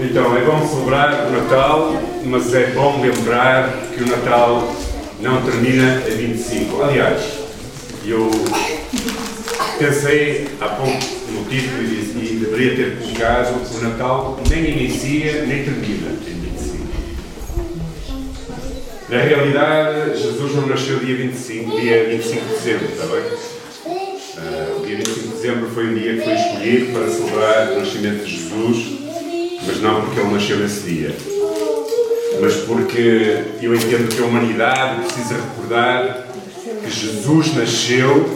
Então, é bom celebrar o Natal, mas é bom lembrar que o Natal não termina a 25. Aliás, eu pensei há pouco no título e, deveria ter colocado o Natal nem inicia nem termina em 25. Na realidade, Jesus não nasceu dia 25, dia 25 de dezembro, está bem? Uh, o dia 25 de dezembro foi um dia que foi escolhido para celebrar o nascimento de Jesus mas não porque ele nasceu nesse dia, mas porque eu entendo que a humanidade precisa recordar que Jesus nasceu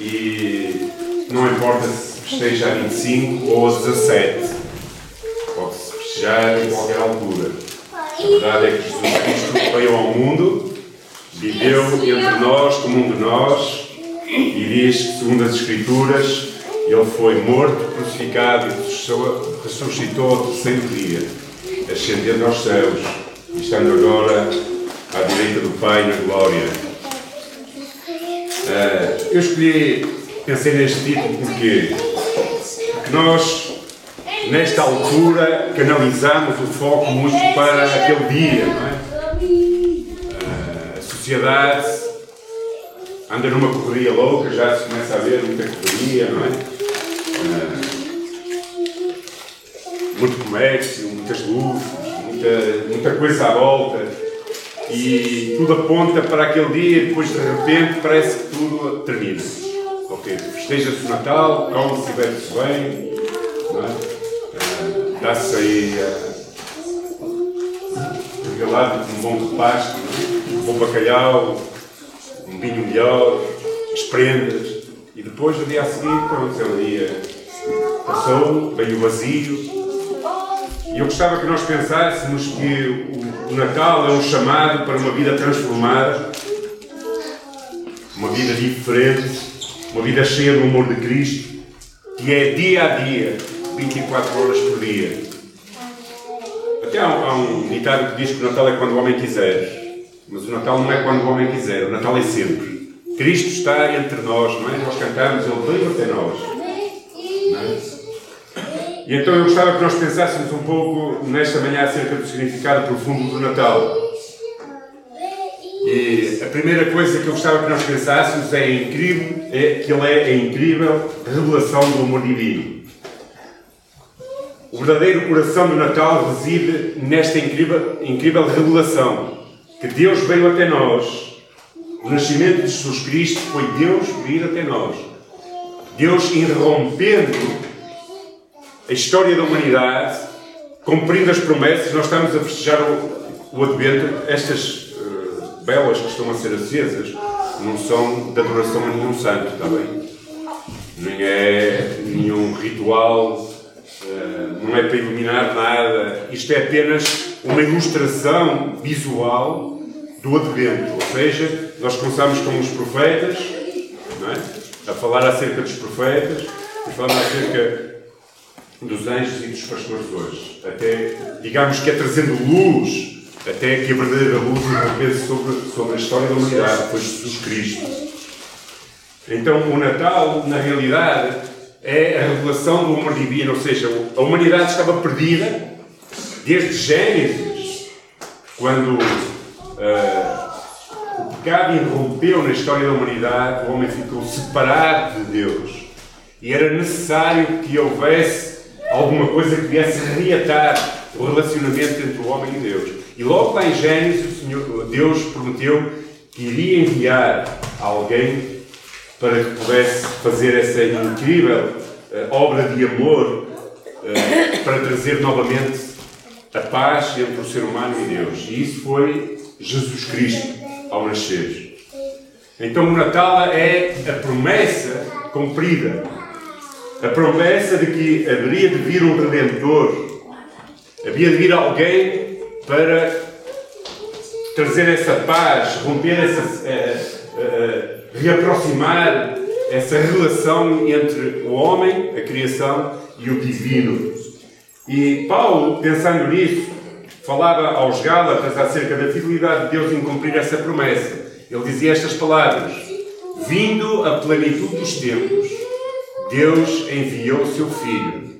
e não importa se festeja a 25 ou a 17, pode-se festejar em qualquer altura. A verdade é que Jesus Cristo veio ao mundo, viveu entre nós, como um de nós, e diz segundo as Escrituras, ele foi morto, crucificado e ressuscitou ao terceiro dia, ascendendo aos céus e estando agora à direita do Pai na glória. Uh, eu escolhi, pensei neste título porque, nós, nesta altura, canalizamos o foco muito para aquele dia, não é? Uh, a sociedade anda numa correria louca, já se começa a ver muita correria, não é? Muito comércio, muitas luzes, muita, muita coisa à volta e tudo aponta para aquele dia e depois de repente parece que tudo termina. Ok, festeja-se o Natal, come-se e bebe-se bem, é? dá-se aí uh, regalado com um bom repasto, um bom bacalhau, um vinho melhor, as prendas. E depois, no dia a seguir, pronto, é o dia passou, veio vazio. E eu gostava que nós pensássemos que o Natal é um chamado para uma vida transformada, uma vida diferente, uma vida cheia do amor de Cristo, que é dia a dia, 24 horas por dia. Até há um, há um ditado que diz que o Natal é quando o homem quiser, mas o Natal não é quando o homem quiser, o Natal é sempre. Cristo está entre nós, não é? Nós cantamos, Ele veio até nós. É? E então eu gostava que nós pensássemos um pouco nesta manhã acerca do significado profundo do Natal. E a primeira coisa que eu gostava que nós pensássemos é incrível, é que ele é a incrível revelação do amor divino. O verdadeiro coração do Natal reside nesta incrível, incrível revelação que Deus veio até nós o nascimento de Jesus Cristo foi Deus vir até nós. Deus irrompendo a história da humanidade, cumprindo as promessas. Nós estamos a festejar o, o Advento. Estas uh, velas que estão a ser acesas não são de adoração a nenhum santo, está bem? Nem é nenhum ritual, uh, não é para iluminar nada. Isto é apenas uma ilustração visual do Advento, ou seja, nós começamos com os profetas, é? a falar acerca dos profetas, e falamos acerca dos anjos e dos pastores hoje, até, digamos que é trazendo luz, até que a verdadeira luz irrompesse sobre, sobre a história da humanidade, foi Jesus Cristo. Então, o Natal, na realidade, é a revelação do amor divino, ou seja, a humanidade estava perdida desde Gênesis, quando uh, o pecado irrompeu na história da humanidade, o homem ficou separado de Deus. E era necessário que houvesse alguma coisa que viesse reatar o relacionamento entre o homem e Deus. E logo lá em Gênesis, o Senhor, Deus prometeu que iria enviar alguém para que pudesse fazer essa incrível uh, obra de amor uh, para trazer novamente a paz entre o ser humano e Deus. E isso foi Jesus Cristo ao nascer. Então o Natal é a promessa cumprida. A promessa de que haveria de vir um Redentor. Havia de vir alguém para trazer essa paz, romper essa. Uh, uh, reaproximar essa relação entre o homem, a criação e o divino. E Paulo, pensando nisso, falava aos Gálatas acerca da fidelidade de Deus em cumprir essa promessa. Ele dizia estas palavras: Vindo a plenitude dos tempos, Deus enviou o seu Filho,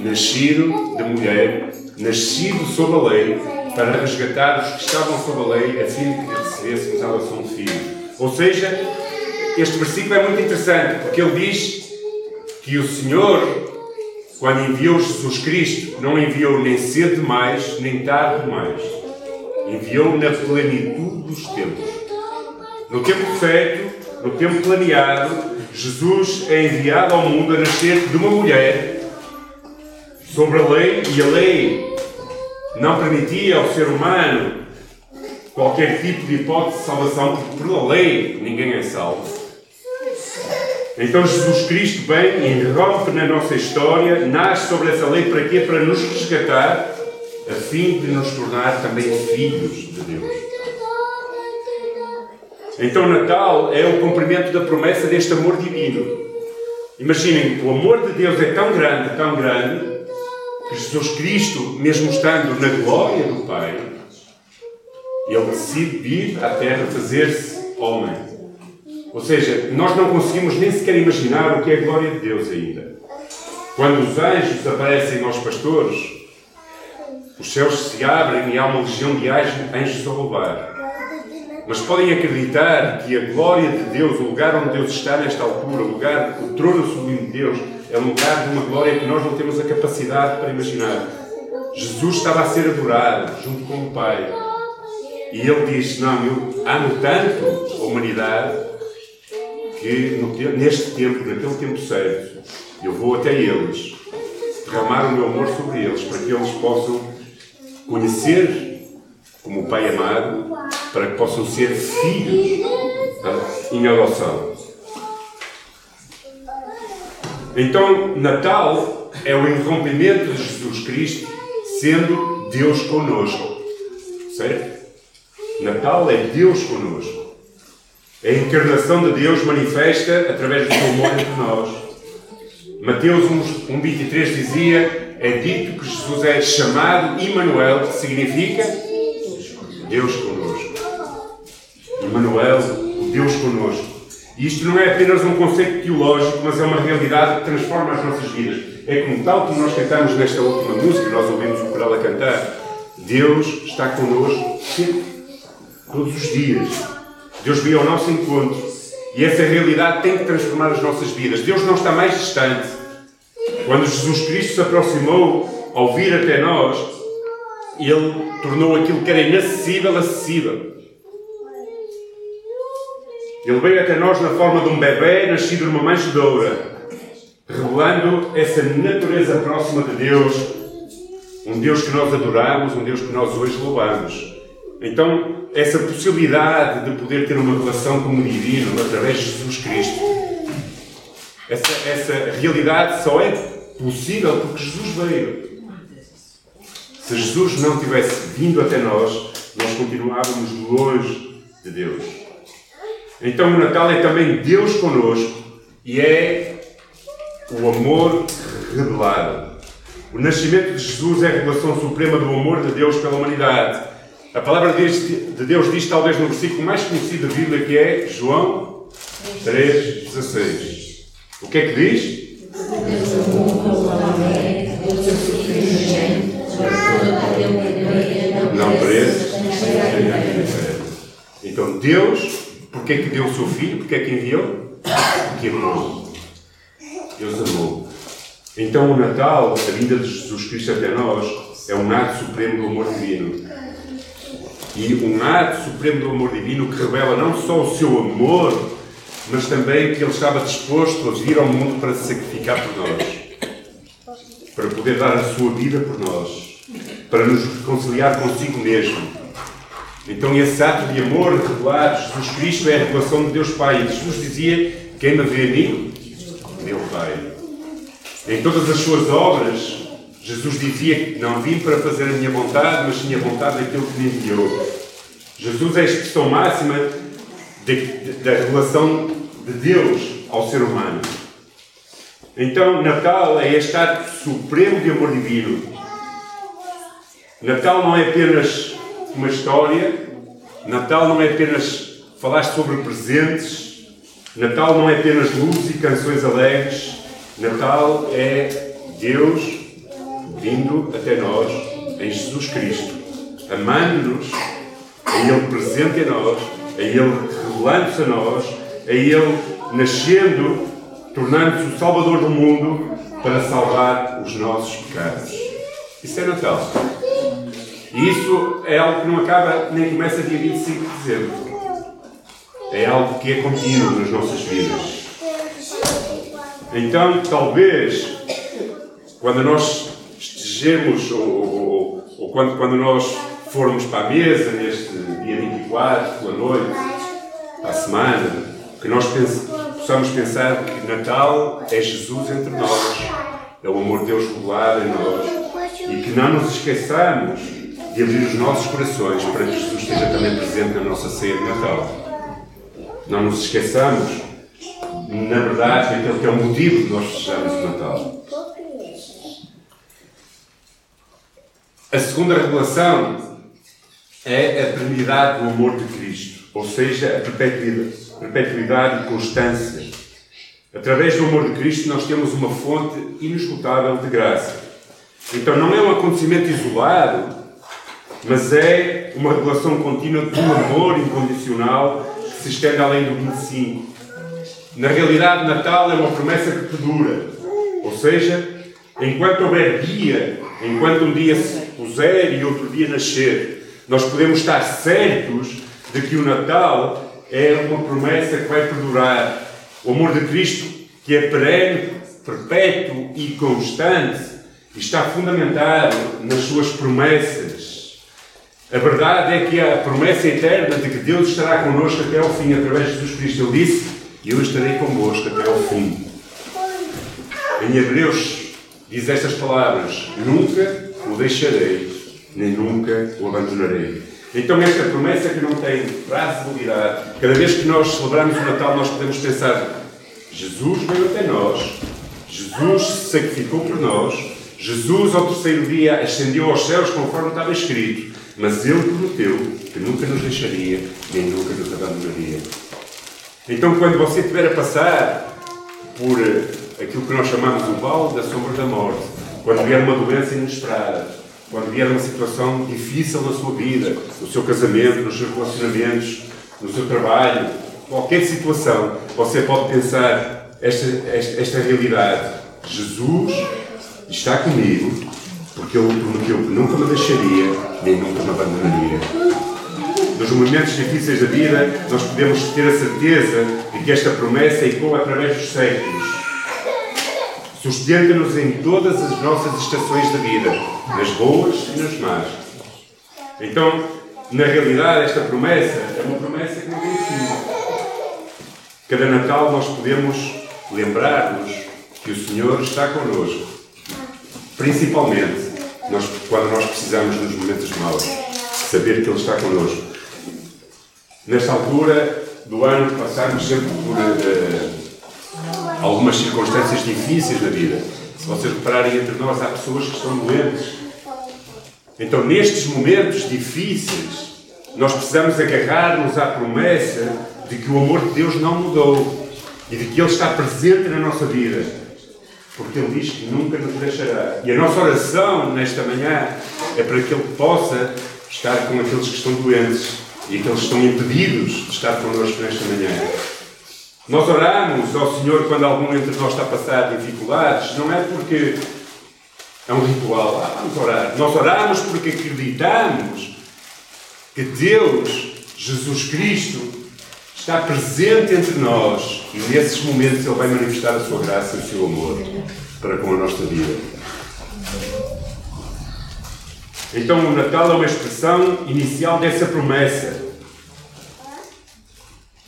nascido de mulher, nascido sob a lei, para resgatar os que estavam sob a lei, a fim de que recebêssemos a adoção de filhos. Ou seja, este versículo é muito interessante, porque ele diz que o Senhor quando enviou Jesus Cristo, não enviou nem cedo demais, nem tarde demais. Enviou na plenitude dos tempos. No tempo certo, no tempo planeado, Jesus é enviado ao mundo a nascer de uma mulher sobre a lei, e a lei não permitia ao ser humano qualquer tipo de hipótese de salvação, porque por lei ninguém é salvo. Então Jesus Cristo vem e irrompe na nossa história, nasce sobre essa lei para quê? Para nos resgatar, a fim de nos tornar também filhos de Deus. Então Natal é o cumprimento da promessa deste amor divino. Imaginem, o amor de Deus é tão grande, tão grande, que Jesus Cristo, mesmo estando na glória do Pai, ele decide vir à Terra fazer-se homem. Ou seja, nós não conseguimos nem sequer imaginar o que é a glória de Deus ainda. Quando os anjos aparecem aos pastores, os céus se abrem e há uma legião de anjos a louvar. Mas podem acreditar que a glória de Deus, o lugar onde Deus está nesta altura, o lugar, o trono sublime de Deus, é um lugar de uma glória que nós não temos a capacidade para imaginar. Jesus estava a ser adorado junto com o Pai. E ele diz: Não, eu amo tanto a humanidade que no, neste tempo, naquele tempo certo, eu vou até eles, derramar o meu amor sobre eles, para que eles possam conhecer como o Pai amado, para que possam ser filhos em adoção. Então, Natal é o irrompimento de Jesus Cristo sendo Deus conosco. Certo? Natal é Deus conosco. A encarnação de Deus manifesta através do seu amor entre nós. Mateus 1,23 dizia: É dito que Jesus é chamado Emmanuel, que significa Deus conosco. Emmanuel, o Deus conosco. E isto não é apenas um conceito teológico, mas é uma realidade que transforma as nossas vidas. É como tal como nós cantamos nesta última música, nós ouvimos o coral a cantar. Deus está connosco sempre, todos os dias. Deus veio ao nosso encontro e essa realidade tem que transformar as nossas vidas. Deus não está mais distante. Quando Jesus Cristo se aproximou ao vir até nós, Ele tornou aquilo que era inacessível acessível. Ele veio até nós na forma de um bebê nascido numa manjedoura, revelando essa natureza próxima de Deus, um Deus que nós adoramos, um Deus que nós hoje louvamos. Então, essa possibilidade de poder ter uma relação com o divino através de Jesus Cristo, essa, essa realidade só é possível porque Jesus veio. Se Jesus não tivesse vindo até nós, nós continuávamos longe de Deus. Então, o Natal é também Deus conosco e é o amor revelado. O nascimento de Jesus é a revelação suprema do amor de Deus pela humanidade. A palavra de Deus diz, talvez no versículo mais conhecido da Bíblia, que é João 3,16. O que é que diz? Não preso. Então Deus, porque é que deu o seu filho? Porque é que enviou? Porque amou. Deus amou. Então o Natal, a vinda de Jesus Cristo até nós, é um ato supremo do amor divino e um ato supremo do amor divino que revela não só o seu amor, mas também que ele estava disposto a vir ao mundo para se sacrificar por nós, para poder dar a sua vida por nós, para nos reconciliar consigo mesmo. Então, esse ato de amor revelado, Jesus Cristo é a revelação de Deus Pai. E Jesus dizia: Quem me vê a mim, meu Pai. Em todas as suas obras, Jesus dizia que não vim para fazer a minha vontade, mas sim a vontade daquele que me enviou. Jesus é a expressão máxima de, de, da relação de Deus ao ser humano. Então, Natal é este ato supremo de amor divino. Natal não é apenas uma história, Natal não é apenas falar sobre presentes, Natal não é apenas luz e canções alegres, Natal é Deus vindo até nós em Jesus Cristo, amando-nos, a Ele presente em nós, a Ele revelando-se a nós, a Ele nascendo, tornando-se o Salvador do mundo para salvar os nossos pecados. Isso é Natal. E isso é algo que não acaba nem começa dia 25 de dezembro. É algo que é contínuo nas nossas vidas. Então, talvez, quando nós estejamos, ou, ou, ou quando, quando nós formos para a mesa, neste dia 24, pela noite, a semana, que nós pense, possamos pensar que Natal é Jesus entre nós, é o amor de Deus revelado em nós, e que não nos esqueçamos de abrir os nossos corações para que Jesus esteja também presente na nossa ceia de Natal. Não nos esqueçamos, na verdade, daquele que é o motivo de nós festejarmos o Natal. A segunda revelação é a eternidade do amor de Cristo, ou seja, a perpetuidade, perpetuidade e constância. Através do amor de Cristo, nós temos uma fonte inesgotável de graça. Então, não é um acontecimento isolado, mas é uma revelação contínua de um amor incondicional que se estende além do 25. Na realidade, Natal é uma promessa que perdura, ou seja, enquanto houver dia, enquanto um dia se puser e outro dia nascer, nós podemos estar certos de que o Natal é uma promessa que vai perdurar. O amor de Cristo, que é perene, perpétuo e constante, está fundamentado nas suas promessas. A verdade é que a promessa eterna de que Deus estará connosco até ao fim, através de Jesus Cristo, Ele disse: Eu estarei convosco até ao fim. Em Hebreus diz estas palavras: Nunca o deixarei, nem nunca o abandonarei. Então, esta promessa que não tem prazo de validade, cada vez que nós celebramos o Natal, nós podemos pensar: Jesus veio até nós, Jesus se sacrificou por nós, Jesus ao terceiro dia ascendeu aos céus conforme estava escrito, mas Ele prometeu que nunca nos deixaria, nem nunca nos abandonaria. Então, quando você estiver a passar por aquilo que nós chamamos o vale da sombra da morte, quando vier uma doença inesperada, quando vier uma situação difícil na sua vida, no seu casamento, nos seus relacionamentos, no seu trabalho, qualquer situação, você pode pensar esta, esta, esta realidade. Jesus está comigo, porque Ele prometeu que nunca me deixaria, nem nunca me abandonaria. Nos momentos difíceis da vida, nós podemos ter a certeza de que esta promessa ecoa através dos séculos Sustenta-nos em todas as nossas estações da vida, nas boas e nas más. Então, na realidade, esta promessa é uma promessa que não tem fim. Cada Natal nós podemos lembrar-nos que o Senhor está connosco. Principalmente nós, quando nós precisamos nos momentos maus, saber que Ele está connosco. Nesta altura do ano passamos sempre por. Uh, algumas circunstâncias difíceis na vida. Se vocês repararem entre nós, há pessoas que estão doentes. Então, nestes momentos difíceis, nós precisamos agarrar-nos à promessa de que o amor de Deus não mudou e de que Ele está presente na nossa vida. Porque Ele diz que nunca nos deixará. E a nossa oração nesta manhã é para que Ele possa estar com aqueles que estão doentes e aqueles que estão impedidos de estar connosco nesta manhã. Nós oramos ao Senhor quando algum entre nós está a passar dificuldades, não é porque é um ritual, ah, vamos orar. Nós oramos porque acreditamos que Deus, Jesus Cristo, está presente entre nós e nesses momentos Ele vai manifestar a sua graça e o seu amor para com a nossa vida. Então o Natal é uma expressão inicial dessa promessa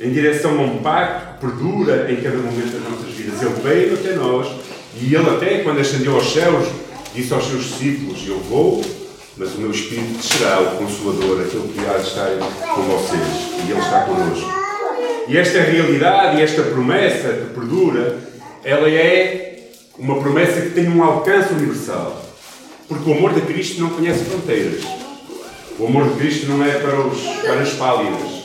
em direção a um pacto perdura em cada momento das nossas vidas. Ele veio até nós e ele até, quando ascendeu aos céus, disse aos seus discípulos, eu vou, mas o meu Espírito será o Consolador, aquele que há de estar com vocês. E ele está connosco. E esta realidade e esta promessa que perdura, ela é uma promessa que tem um alcance universal. Porque o amor de Cristo não conhece fronteiras. O amor de Cristo não é para, os, para as pálidas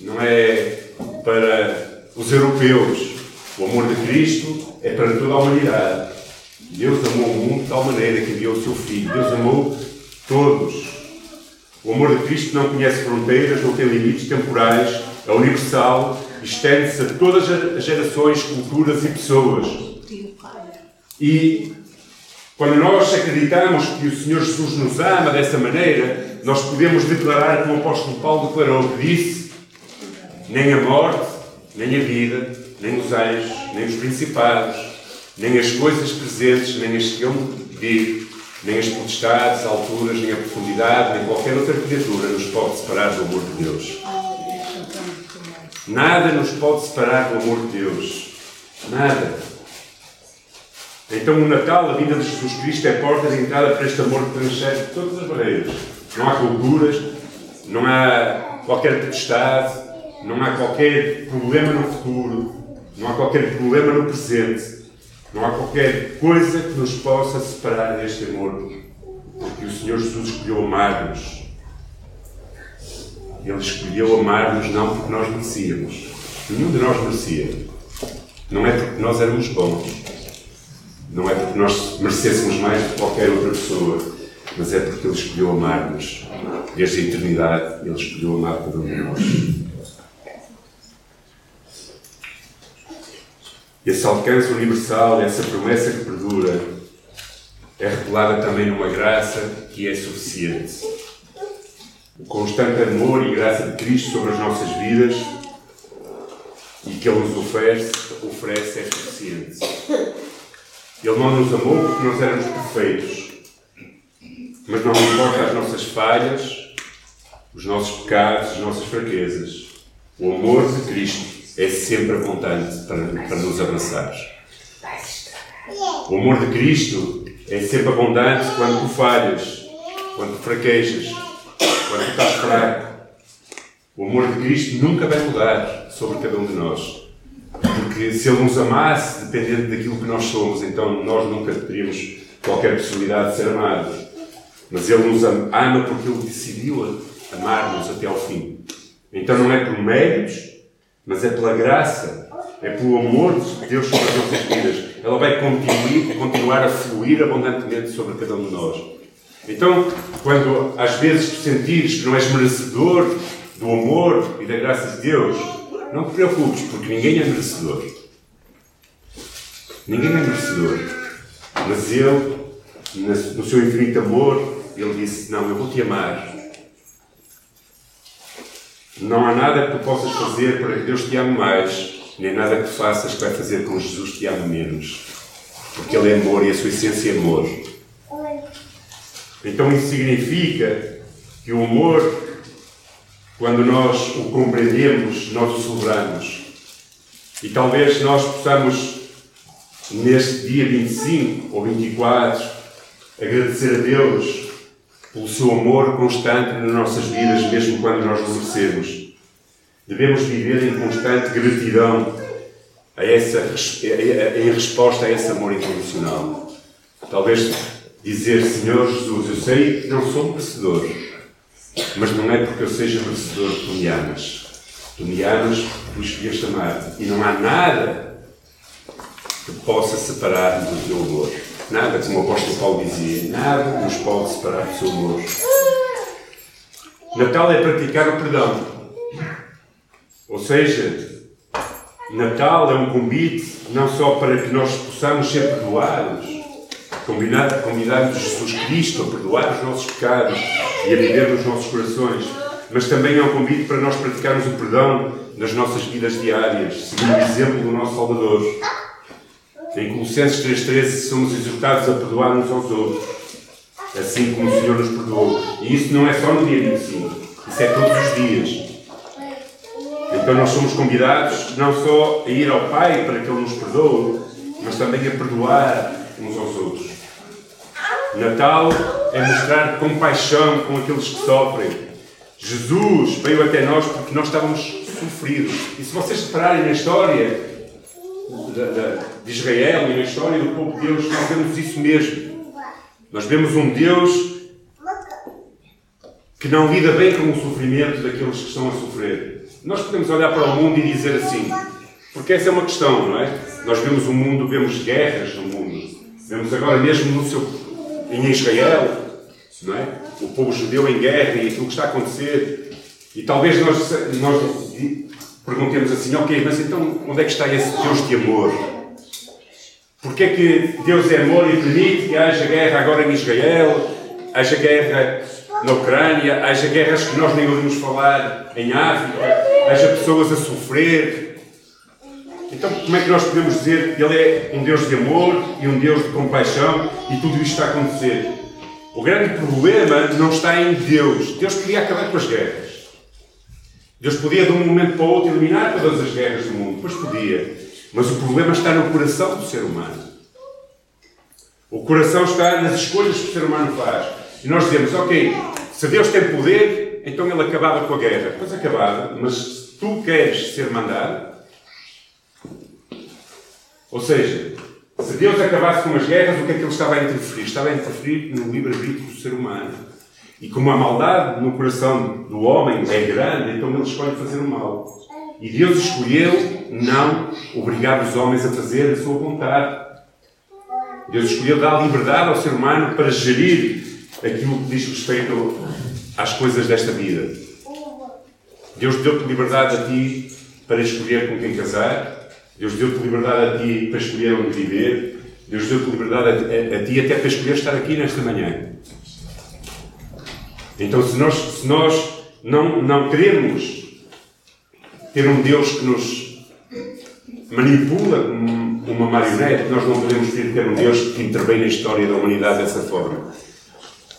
não é para os europeus. O amor de Cristo é para toda a humanidade. Deus amou o mundo de tal maneira que enviou o seu Filho. Deus amou todos. O amor de Cristo não conhece fronteiras, não tem limites temporais, é universal, estende-se a todas as gerações, culturas e pessoas. E quando nós acreditamos que o Senhor Jesus nos ama dessa maneira, nós podemos declarar, como o apóstolo Paulo declarou, que disse: nem a morte, nem a vida, nem os anjos, nem os principados, nem as coisas presentes, nem as que hão de vir, nem as potestades, alturas, nem a profundidade, nem qualquer outra criatura nos pode separar do amor de Deus. Nada nos pode separar do amor de Deus. Nada. Então o Natal, a vinda de Jesus Cristo, é a porta de entrada para este amor que transcende todas as barreiras. Não há culturas, não há qualquer potestade, não há qualquer problema no futuro, não há qualquer problema no presente, não há qualquer coisa que nos possa separar deste amor, porque o Senhor Jesus escolheu amar-nos. Ele escolheu amar-nos não porque nós merecíamos. Nenhum de nós merecia. Não é porque nós éramos bons. Não é porque nós merecêssemos mais do que qualquer outra pessoa. Mas é porque Ele escolheu amar-nos. Desde a eternidade, Ele escolheu amar cada um de nós. Esse alcance universal, essa promessa que perdura, é revelada também numa graça que é suficiente. O constante amor e graça de Cristo sobre as nossas vidas e que Ele nos oferece, oferece é suficiente. Ele não nos amou porque nós éramos perfeitos, mas não importa as nossas falhas, os nossos pecados, as nossas fraquezas. O amor de Cristo é sempre apontante para, para nos abraçar. O amor de Cristo é sempre abundante quando tu falhas, quando tu fraquejas, quando tu estás fraco. O amor de Cristo nunca vai mudar sobre cada um de nós. Porque se Ele nos amasse, dependendo daquilo que nós somos, então nós nunca teríamos qualquer possibilidade de ser amados. Mas Ele nos ama porque Ele decidiu amar-nos até ao fim. Então não é por méritos, mas é pela graça, é pelo amor de Deus sobre as nossas vidas. Ela vai continuar, continuar a fluir abundantemente sobre cada um de nós. Então, quando às vezes tu sentires que não és merecedor do amor e da graça de Deus, não te preocupes, porque ninguém é merecedor. Ninguém é merecedor. Mas Ele, no seu infinito amor, Ele disse: Não, eu vou te amar não há nada que tu possas fazer para que Deus te ame mais, nem nada que faças vai fazer com que Jesus te ame menos. Porque Ele é amor e a sua essência é amor. Então isso significa que o amor, quando nós o compreendemos, nós o celebramos. E talvez nós possamos, neste dia 25 ou 24, agradecer a Deus pelo seu amor constante nas nossas vidas, mesmo quando nós o merecemos. Devemos viver em constante gratidão a essa, em resposta a esse amor incondicional. Talvez dizer, Senhor Jesus, eu sei que não sou merecedor, mas não é porque eu seja merecedor que tu me amas. Tu me amas porque tu escolheste amar-te. E não há nada que possa separar-me do teu amor. Nada, como o apóstolo Paulo dizia, nada nos pode separar do seu amor. Natal é praticar o perdão. Ou seja, Natal é um convite não só para que nós possamos ser perdoados, convidamos Jesus Cristo a perdoar os nossos pecados e a viver nos nossos corações, mas também é um convite para nós praticarmos o perdão nas nossas vidas diárias, seguindo o exemplo do nosso Salvador. Em Colossenses 3,13 somos exortados a perdoar uns aos outros, assim como o Senhor nos perdoou. E isso não é só no dia 25, isso é todos os dias. Então nós somos convidados não só a ir ao Pai para que Ele nos perdoe, mas também a perdoar uns aos outros. Natal é mostrar compaixão com aqueles que sofrem. Jesus veio até nós porque nós estávamos sofridos. E se vocês repararem na história, de Israel e na história do povo de Deus, nós vemos isso mesmo. Nós vemos um Deus que não lida bem com o sofrimento daqueles que estão a sofrer. Nós podemos olhar para o mundo e dizer assim, porque essa é uma questão, não é? Nós vemos o mundo, vemos guerras no mundo, Vemos agora mesmo no seu, em Israel, não é? o povo judeu em guerra e aquilo que está a acontecer. E talvez nós, nós perguntemos assim, ok, mas então onde é que está esse Deus de amor? Porquê é que Deus é amor e permite que haja guerra agora em Israel, haja guerra na Ucrânia, haja guerras que nós nem ouvimos falar em África, haja pessoas a sofrer? Então, como é que nós podemos dizer que Ele é um Deus de amor e um Deus de compaixão e tudo isto está a acontecer? O grande problema não está em Deus. Deus podia acabar com as guerras. Deus podia, de um momento para o outro, eliminar todas as guerras do mundo. Pois podia. Mas o problema está no coração do ser humano. O coração está nas escolhas que o ser humano faz. E nós dizemos, ok, se Deus tem poder, então ele acabava com a guerra. Pois acabava, mas se tu queres ser mandado, ou seja, se Deus acabasse com as guerras, o que é que ele estava a interferir? Estava a interferir no livre-arbítrio do ser humano. E como a maldade no coração do homem é grande, então ele escolhe fazer o mal. E Deus escolheu não obrigar os homens a fazer a sua vontade. Deus escolheu dar liberdade ao ser humano para gerir aquilo que diz respeito às coisas desta vida. Deus deu-te liberdade a ti para escolher com quem casar, Deus deu-te liberdade a ti para escolher onde viver. Deus deu-te liberdade a, a, ti até para escolher estar aqui nesta manhã. Então, se nós, se nós não, não queremos ter um Deus que nos manipula como uma marionete, nós não podemos ter um Deus que intervém na história da humanidade dessa forma.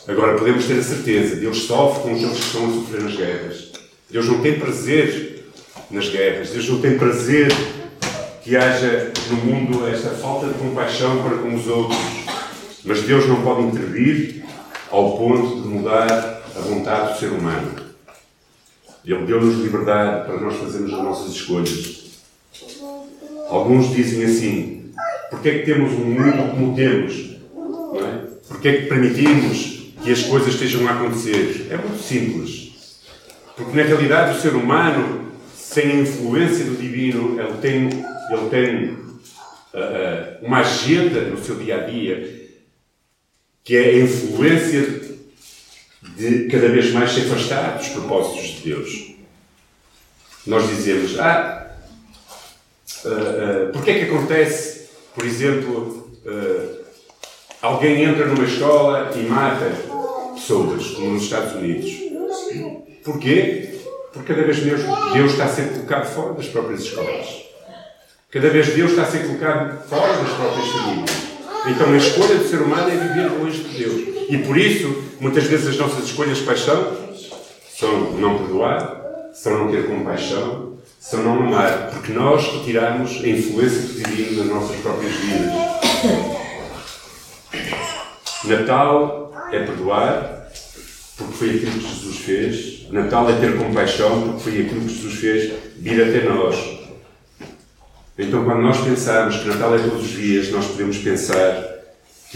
Agora, podemos ter a certeza: Deus sofre com aqueles que estão a sofrer nas guerras. Deus não tem prazer nas guerras. Deus não tem prazer que haja no mundo esta falta de compaixão para com os outros. Mas Deus não pode intervir ao ponto de mudar a vontade do ser humano. Ele deu-nos liberdade para nós fazermos as nossas escolhas. Alguns dizem assim: porque é que temos um mundo como temos? É? Porque é que permitimos que as coisas estejam a acontecer? É muito simples. Porque na realidade o ser humano, sem a influência do divino, ele tem ele tem uh, uma agenda no seu dia a dia que é a influência de cada vez mais se afastar dos propósitos de Deus. Nós dizemos, ah, uh, uh, porque é que acontece, por exemplo, uh, alguém entra numa escola e mata pessoas, como nos Estados Unidos? Porquê? Porque cada vez mais Deus está a ser colocado fora das próprias escolas. Cada vez Deus está a ser colocado fora das próprias famílias. Então a escolha do ser humano é viver longe de Deus. E por isso, muitas vezes as nossas escolhas quais são? São não perdoar, são não ter compaixão, são não amar, porque nós retiramos a influência do divino nas nossas próprias vidas. Natal é perdoar, porque foi aquilo que Jesus fez. Natal é ter compaixão, porque foi aquilo que Jesus fez vir até nós. Então, quando nós pensarmos que Natal é todos os dias, nós podemos pensar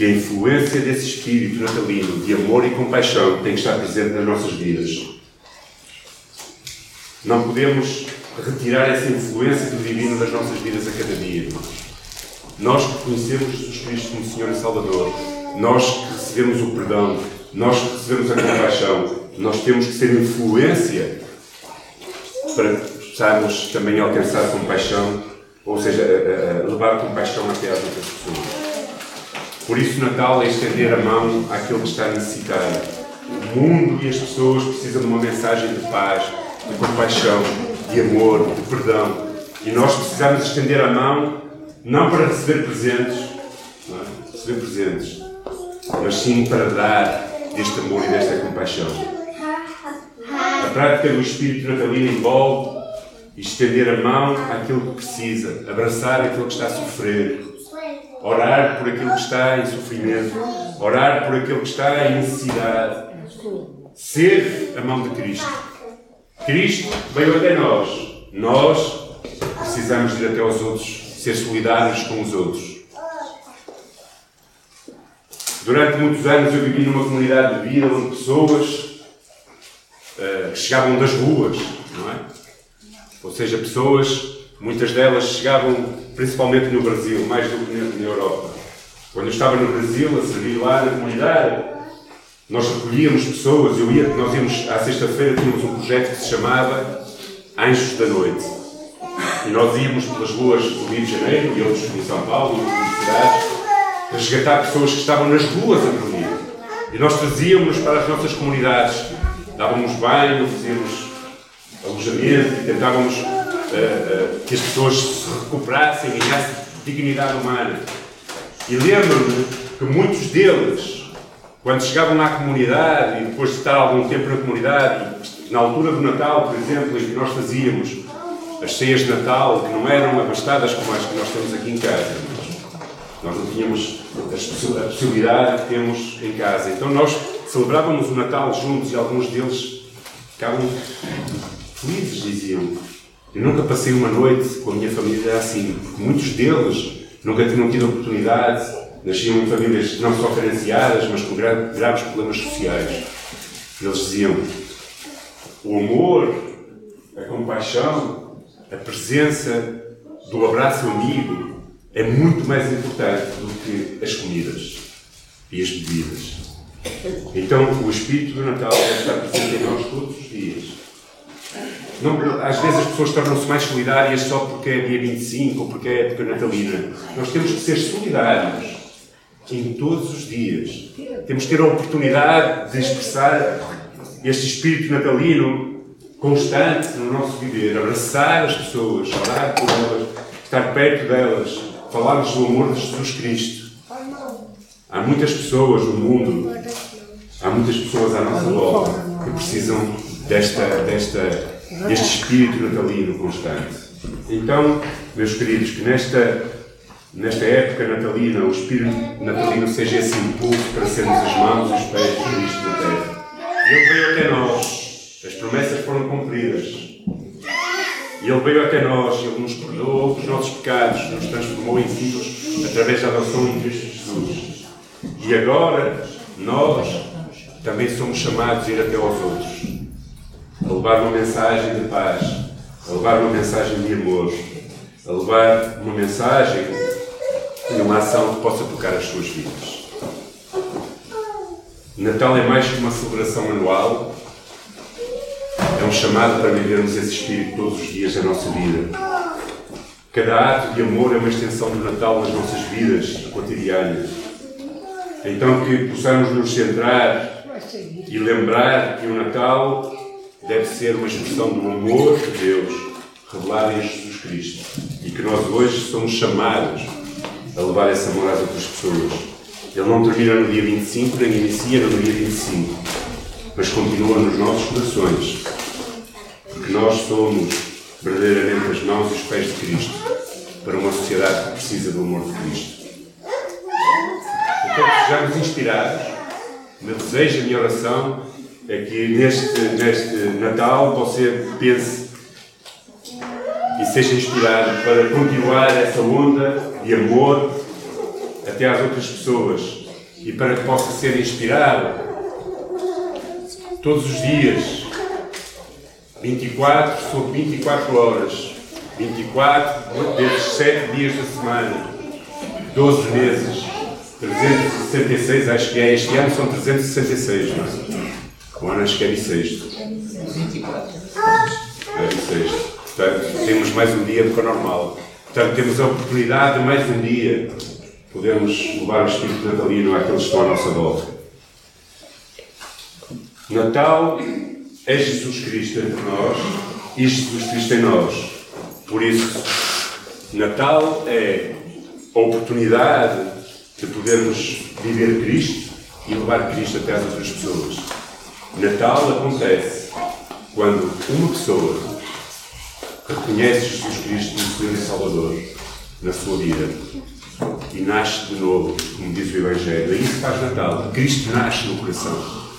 que a influência desse espírito natalino de amor e compaixão tem que estar presente nas nossas vidas. Não podemos retirar essa influência do divino das nossas vidas a cada dia. Nós que conhecemos Jesus Cristo como Senhor e Salvador, nós que recebemos o perdão, nós que recebemos a compaixão, nós temos que ser influência para possarmos também alcançar compaixão ou seja, levar compaixão até às outras pessoas. Por isso, Natal é estender a mão àquele que está necessitado. O mundo e as pessoas precisam de uma mensagem de paz, de compaixão, de amor, de perdão. E nós precisamos estender a mão não para receber presentes, é? receber presentes, mas sim para dar deste amor e desta compaixão. A prática do Espírito Natalino envolve estender a mão àquilo que precisa, abraçar aquilo que está a sofrer, orar por aquilo que está em sofrimento, orar por aquilo que está em necessidade, ser a mão de Cristo. Cristo veio até nós. Nós precisamos ir até aos outros, ser solidários com os outros. Durante muitos anos eu vivi numa comunidade de vida onde pessoas uh, chegavam das ruas, não é? Ou seja, pessoas, muitas delas chegavam principalmente no Brasil, mais do que na Europa. Quando eu estava no Brasil a servir lá na comunidade, nós recolhíamos pessoas, eu ia, nós íamos, à sexta-feira tínhamos um projeto que se chamava Anjos da Noite. E nós íamos pelas ruas do Rio de Janeiro e outros em São Paulo e outras cidades resgatar pessoas que estavam nas ruas a dormir. E nós trazíamos para as nossas comunidades, dávamos banho, fazíamos alojamento e tentávamos uh, uh, que as pessoas se recuperassem, ganhassem dignidade humana. E lembro-me que muitos deles, quando chegavam à comunidade e depois de estar algum tempo na comunidade, na altura do Natal, por exemplo, em que nós fazíamos as ceias de Natal, que não eram abastadas como as que nós temos aqui em casa, nós não tínhamos a possibilidade que temos em casa. Então nós celebrávamos o Natal juntos e alguns deles ficavam felizes, diziam. Eu nunca passei uma noite com a minha família assim, porque muitos deles nunca tinham tido oportunidade, nasciam em famílias não só carenciadas, mas com graves problemas sociais. Eles diziam: o amor, a compaixão, a presença do abraço amigo é muito mais importante do que as comidas e as bebidas. Então, o espírito do Natal deve estar presente em nós todos os dias. Não, às vezes as pessoas tornam-se mais solidárias só porque é dia 25 ou porque é época natalina. Nós temos que ser solidários em todos os dias. Temos que ter a oportunidade de expressar este espírito natalino constante no nosso viver. Abraçar as pessoas, orar por elas, estar perto delas, falar-lhes do amor de Jesus Cristo. Há muitas pessoas no mundo, há muitas pessoas à nossa volta que precisam desta, desta este espírito natalino constante. Então, meus queridos, que nesta, nesta época natalina o espírito natalino seja esse impulso para sermos as mãos e os pés de Cristo na terra. Ele veio até nós, as promessas foram cumpridas. Ele veio até nós, Ele nos perdoou os nossos pecados, nos transformou em filhos através da adoção em Cristo Jesus. E agora, nós também somos chamados a ir até aos outros levar uma mensagem de paz, a levar uma mensagem de amor, a levar uma mensagem e uma ação que possa tocar as suas vidas. Natal é mais que uma celebração anual, é um chamado para vivermos esse espírito todos os dias da nossa vida. Cada ato de amor é uma extensão do Natal nas nossas vidas cotidianas. Então que possamos nos centrar e lembrar que o Natal deve ser uma expressão do amor de Deus revelado em Jesus Cristo e que nós hoje somos chamados a levar esse amor às outras pessoas. Ele não termina no dia 25, nem inicia no dia 25, mas continua nos nossos corações, porque nós somos verdadeiramente as mãos e os pés de Cristo para uma sociedade que precisa do amor de Cristo. Então, sejamos inspirados. Meu desejo, a minha oração é que neste, neste Natal você pense e seja inspirado para continuar essa onda de amor até às outras pessoas e para que possa ser inspirado todos os dias, 24 sobre 24 horas, 24 vezes 7 dias da semana, 12 meses, 366, acho que é este ano, são 366, não é? O ano acho que é bissexto. 24. É bissexto. Portanto, temos mais um dia do que o normal. Portanto, temos a oportunidade de mais um dia podermos levar o espírito natalino àqueles que estão à nossa volta. Natal é Jesus Cristo entre nós e Jesus Cristo em nós. Por isso, Natal é a oportunidade de podermos viver Cristo e levar Cristo até às outras pessoas. Natal acontece quando uma pessoa reconhece Jesus Cristo como Senhor e Salvador na sua vida e nasce de novo, como diz o Evangelho. É isso que faz Natal. Cristo nasce no coração.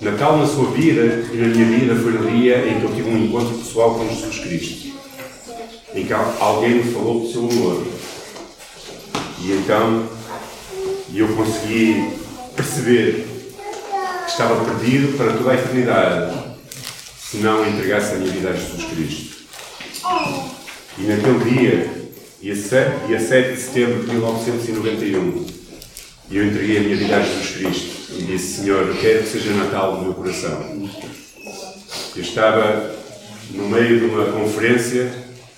Natal na sua vida e na minha vida foi no dia em que eu tive um encontro pessoal com Jesus Cristo. Em que alguém me falou do seu amor. E então eu consegui perceber estava perdido para toda a eternidade se não entregasse a minha vida a Jesus Cristo. E naquele dia dia 7, dia 7 de setembro de 1991, eu entreguei a minha vida a Jesus Cristo e disse: Senhor, quero que seja Natal no meu coração. Eu estava no meio de uma conferência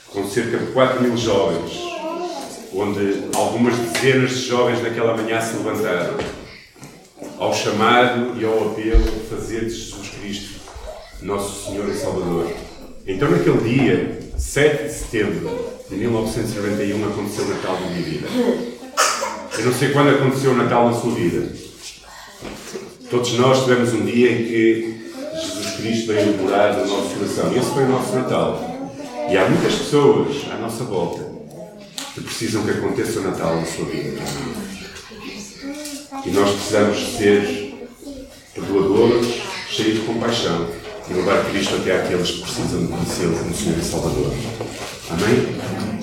com cerca de 4 mil jovens, onde algumas dezenas de jovens naquela manhã se levantaram ao chamado e ao apelo fazer de Jesus Cristo nosso Senhor e Salvador. Então, naquele dia, 7 de setembro de 1991, aconteceu o Natal da minha vida. Eu não sei quando aconteceu o Natal na sua vida. Todos nós tivemos um dia em que Jesus Cristo veio morar no nosso coração. Esse foi o nosso Natal. E há muitas pessoas à nossa volta que precisam que aconteça o Natal na sua vida. E nós precisamos ser perdoadores, cheios de compaixão e levar Cristo até àqueles que precisam de conhecê-lo como Senhor e Salvador. Amém?